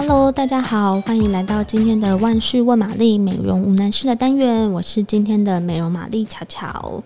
Hello，大家好，欢迎来到今天的万事问玛丽美容无难事的单元，我是今天的美容玛丽巧巧。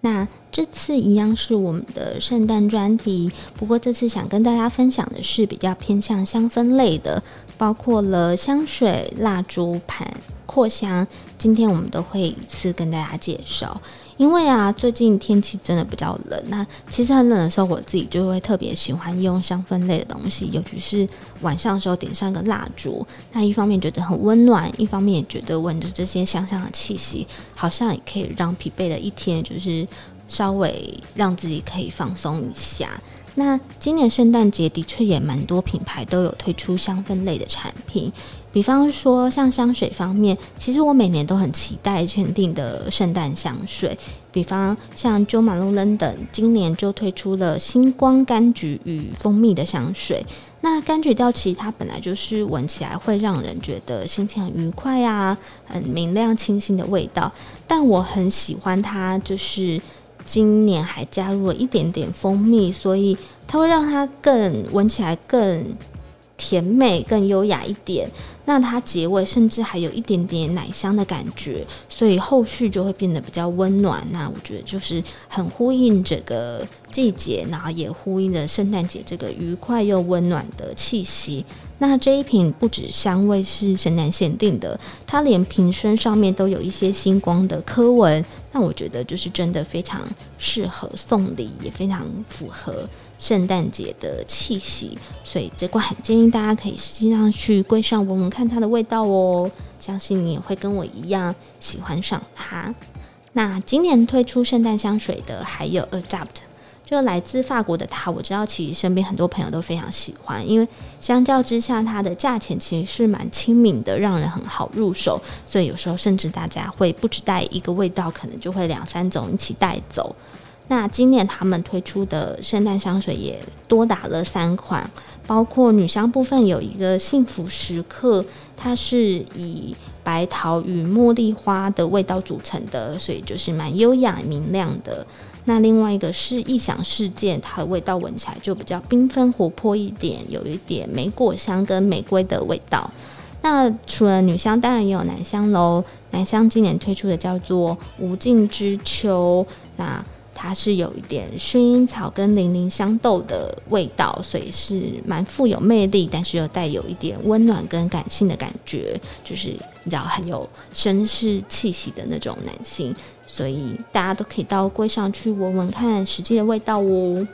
那这次一样是我们的圣诞专题，不过这次想跟大家分享的是比较偏向香氛类的，包括了香水、蜡烛、盘、扩香，今天我们都会一次跟大家介绍。因为啊，最近天气真的比较冷，那其实很冷的时候，我自己就会特别喜欢用香氛类的东西，尤其是晚上的时候点上一个蜡烛，那一方面觉得很温暖，一方面也觉得闻着这些香香的气息，好像也可以让疲惫的一天就是稍微让自己可以放松一下。那今年圣诞节的确也蛮多品牌都有推出香氛类的产品，比方说像香水方面，其实我每年都很期待限定的圣诞香水，比方像 Jo m a l o n London 今年就推出了星光柑橘与蜂蜜的香水。那柑橘调其实它本来就是闻起来会让人觉得心情很愉快啊，很明亮清新的味道，但我很喜欢它就是。今年还加入了一点点蜂蜜，所以它会让它更闻起来更甜美、更优雅一点。那它结尾甚至还有一点点奶香的感觉，所以后续就会变得比较温暖。那我觉得就是很呼应这个季节，然后也呼应着圣诞节这个愉快又温暖的气息。那这一瓶不止香味是圣诞限定的，它连瓶身上面都有一些星光的刻纹。那我觉得就是真的非常适合送礼，也非常符合。圣诞节的气息，所以这罐很建议大家可以实际上去柜上闻闻看它的味道哦。相信你也会跟我一样喜欢上它。那今年推出圣诞香水的还有 Adapt，就来自法国的它，我知道其实身边很多朋友都非常喜欢，因为相较之下它的价钱其实是蛮亲民的，让人很好入手。所以有时候甚至大家会不只带一个味道，可能就会两三种一起带走。那今年他们推出的圣诞香水也多打了三款，包括女香部分有一个幸福时刻，它是以白桃与茉莉花的味道组成的，所以就是蛮优雅明亮的。那另外一个是异想世界，它的味道闻起来就比较缤纷活泼一点，有一点莓果香跟玫瑰的味道。那除了女香，当然也有男香喽。男香今年推出的叫做无尽之秋，那。它是有一点薰衣草跟零陵香豆的味道，所以是蛮富有魅力，但是又带有一点温暖跟感性的感觉，就是比较很有绅士气息的那种男性，所以大家都可以到柜上去闻闻看实际的味道哦。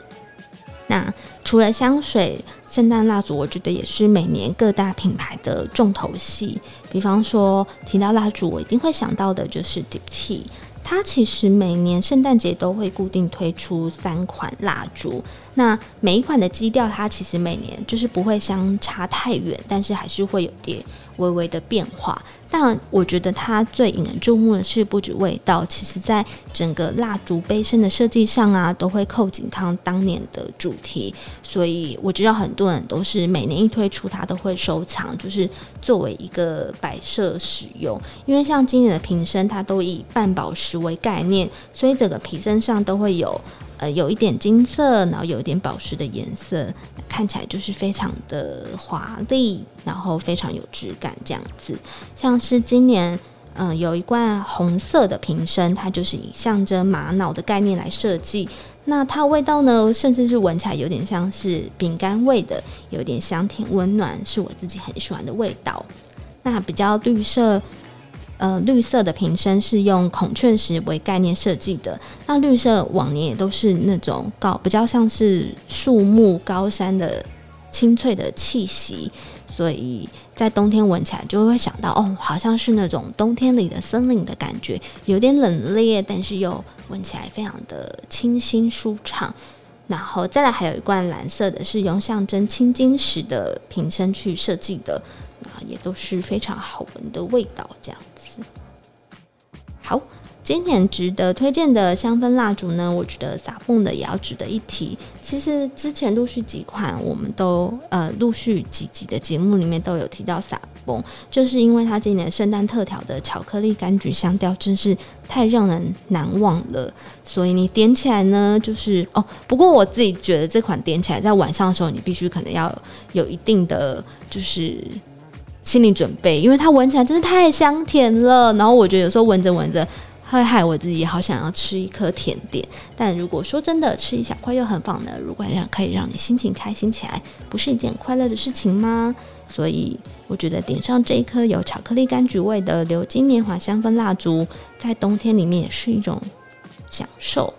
那除了香水、圣诞蜡烛，我觉得也是每年各大品牌的重头戏。比方说提到蜡烛，我一定会想到的就是 Diptyque。它其实每年圣诞节都会固定推出三款蜡烛，那每一款的基调它其实每年就是不会相差太远，但是还是会有点微微的变化。但我觉得它最引人注目的是不止味道，其实在整个蜡烛杯身的设计上啊，都会扣紧它当年的主题。所以我知道很多人都是每年一推出，它都会收藏，就是作为一个摆设使用。因为像今年的瓶身，它都以半宝石为概念，所以整个瓶身上都会有。呃，有一点金色，然后有一点宝石的颜色，看起来就是非常的华丽，然后非常有质感这样子。像是今年，嗯、有一罐红色的瓶身，它就是以象征玛瑙的概念来设计。那它味道呢，甚至是闻起来有点像是饼干味的，有点香甜温暖，是我自己很喜欢的味道。那比较绿色。呃，绿色的瓶身是用孔雀石为概念设计的。那绿色往年也都是那种高，比较像是树木、高山的清脆的气息，所以在冬天闻起来就会想到，哦，好像是那种冬天里的森林的感觉，有点冷冽，但是又闻起来非常的清新舒畅。然后再来还有一罐蓝色的，是用象征青金石的瓶身去设计的。啊，也都是非常好闻的味道，这样子。好，今年值得推荐的香氛蜡烛呢，我觉得撒蹦的也要值得一提。其实之前陆续几款，我们都呃陆续几集的节目里面都有提到撒崩，就是因为它今年圣诞特调的巧克力柑橘香调真是太让人难忘了，所以你点起来呢，就是哦。不过我自己觉得这款点起来在晚上的时候，你必须可能要有一定的就是心理准备，因为它闻起来真的太香甜了。然后我觉得有时候闻着闻着。会害我自己好想要吃一颗甜点，但如果说真的吃一小块又很棒的？如果让可以让你心情开心起来，不是一件快乐的事情吗？所以我觉得点上这一颗有巧克力柑橘味的鎏金年华香氛蜡烛，在冬天里面也是一种享受。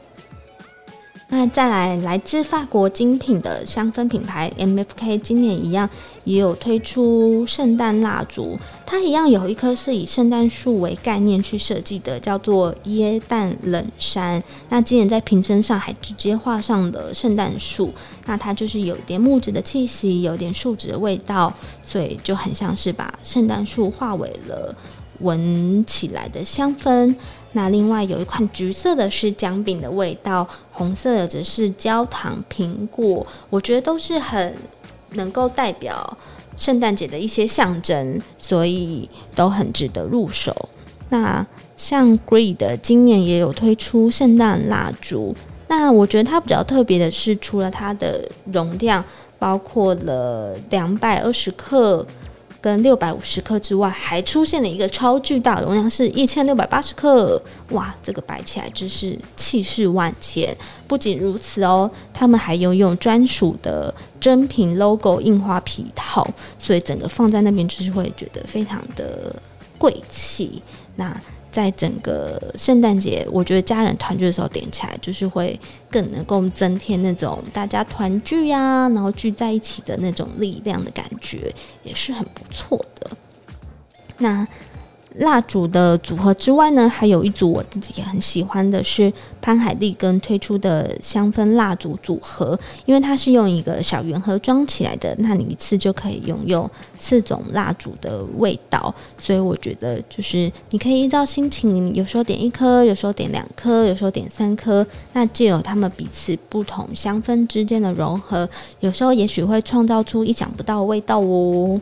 那再来，来自法国精品的香氛品牌 MFK，今年一样也有推出圣诞蜡烛。它一样有一颗是以圣诞树为概念去设计的，叫做椰蛋冷杉。那今年在瓶身上还直接画上了圣诞树，那它就是有点木质的气息，有点树脂的味道，所以就很像是把圣诞树化为了闻起来的香氛。那另外有一款橘色的是姜饼的味道，红色的则是焦糖苹果，我觉得都是很能够代表圣诞节的一些象征，所以都很值得入手。那像 Gree 的今年也有推出圣诞蜡烛，那我觉得它比较特别的是，除了它的容量包括了两百二十克。跟六百五十克之外，还出现了一个超巨大容量，是一千六百八十克。哇，这个摆起来真是气势万千。不仅如此哦，他们还拥有专属的真品 logo 印花皮套，所以整个放在那边就是会觉得非常的贵气。那。在整个圣诞节，我觉得家人团聚的时候点起来，就是会更能够增添那种大家团聚呀、然后聚在一起的那种力量的感觉，也是很不错的。那。蜡烛的组合之外呢，还有一组我自己也很喜欢的是潘海利根推出的香氛蜡烛组合，因为它是用一个小圆盒装起来的，那你一次就可以拥有四种蜡烛的味道，所以我觉得就是你可以依照心情，有时候点一颗，有时候点两颗，有时候点三颗，那借由它们彼此不同香氛之间的融合，有时候也许会创造出意想不到的味道哦。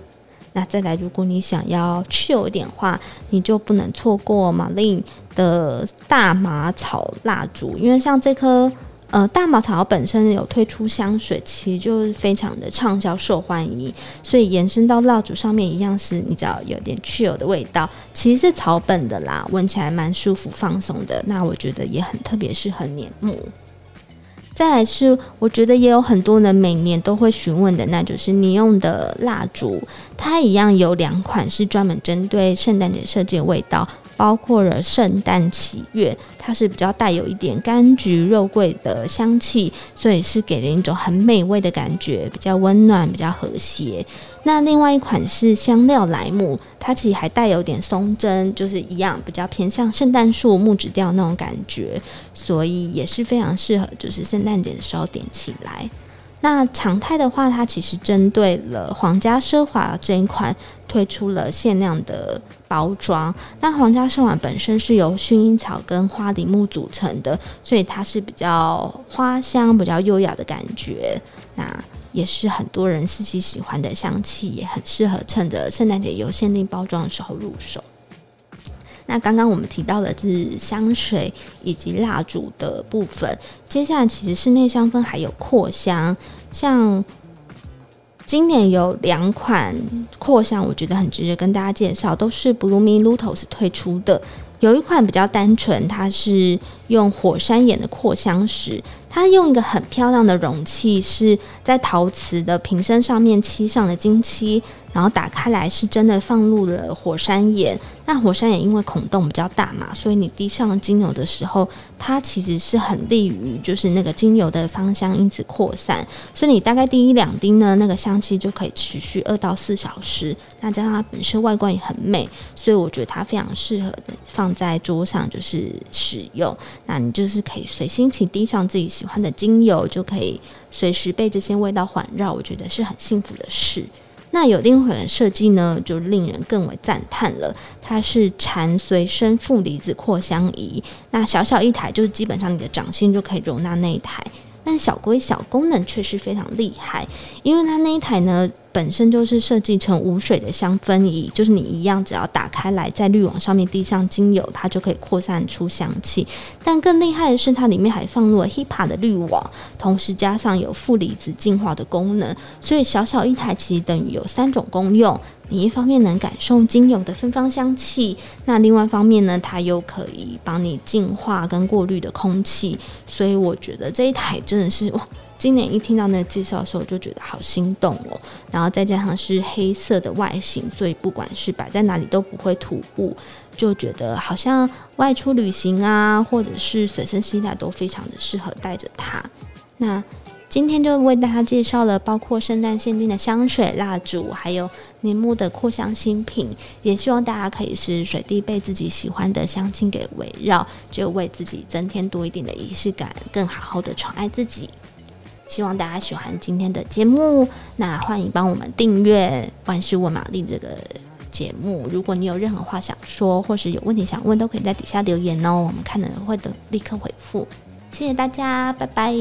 那再来，如果你想要去油一点的话，你就不能错过 Marlin 的大麻草蜡烛，因为像这颗呃大麻草本身有推出香水，其实就是非常的畅销受欢迎，所以延伸到蜡烛上面一样是，你知道有点去油的味道，其实是草本的啦，闻起来蛮舒服放松的，那我觉得也很特别适合年末。再来是，我觉得也有很多人每年都会询问的，那就是你用的蜡烛，它一样有两款是专门针对圣诞节设计的味道。包括了圣诞祈愿，它是比较带有一点柑橘肉桂的香气，所以是给人一种很美味的感觉，比较温暖，比较和谐。那另外一款是香料莱姆，它其实还带有点松针，就是一样比较偏向圣诞树木质调那种感觉，所以也是非常适合就是圣诞节的时候点起来。那常态的话，它其实针对了皇家奢华这一款推出了限量的包装。那皇家奢华本身是由薰衣草跟花梨木组成的，所以它是比较花香、比较优雅的感觉。那也是很多人四季喜欢的香气，也很适合趁着圣诞节有限定包装的时候入手。那刚刚我们提到的是香水以及蜡烛的部分，接下来其实室内香氛还有扩香，像今年有两款扩香，我觉得很值得跟大家介绍，都是 Blumi Lutos 推出的。有一款比较单纯，它是用火山岩的扩香石，它用一个很漂亮的容器，是在陶瓷的瓶身上面漆上了金漆。然后打开来是真的放入了火山岩，那火山岩因为孔洞比较大嘛，所以你滴上精油的时候，它其实是很利于就是那个精油的芳香因子扩散，所以你大概滴一两滴呢，那个香气就可以持续二到四小时。那加上它本身外观也很美，所以我觉得它非常适合放在桌上就是使用。那你就是可以随心情滴上自己喜欢的精油，就可以随时被这些味道环绕，我觉得是很幸福的事。那有另一款设计呢，就令人更为赞叹了。它是蝉随身负离子扩香仪，那小小一台，就是基本上你的掌心就可以容纳那一台。但小归小，功能却是非常厉害，因为它那一台呢，本身就是设计成无水的香氛仪，就是你一样只要打开来，在滤网上面滴上精油，它就可以扩散出香气。但更厉害的是，它里面还放入了 HEPA 的滤网，同时加上有负离子净化的功能，所以小小一台其实等于有三种功用。你一方面能感受精油的芬芳香气，那另外一方面呢，它又可以帮你净化跟过滤的空气。所以我觉得这一台真的是哇。今年一听到那个介绍的时候，就觉得好心动哦。然后再加上是黑色的外形，所以不管是摆在哪里都不会突兀，就觉得好像外出旅行啊，或者是随身携带都非常的适合带着它。那今天就为大家介绍了包括圣诞限定的香水、蜡烛，还有年末的扩香新品。也希望大家可以是随地被自己喜欢的香气给围绕，就为自己增添多一点的仪式感，更好好的宠爱自己。希望大家喜欢今天的节目，那欢迎帮我们订阅万事问玛丽这个节目。如果你有任何话想说，或是有问题想问，都可以在底下留言哦，我们看了会的立刻回复。谢谢大家，拜拜。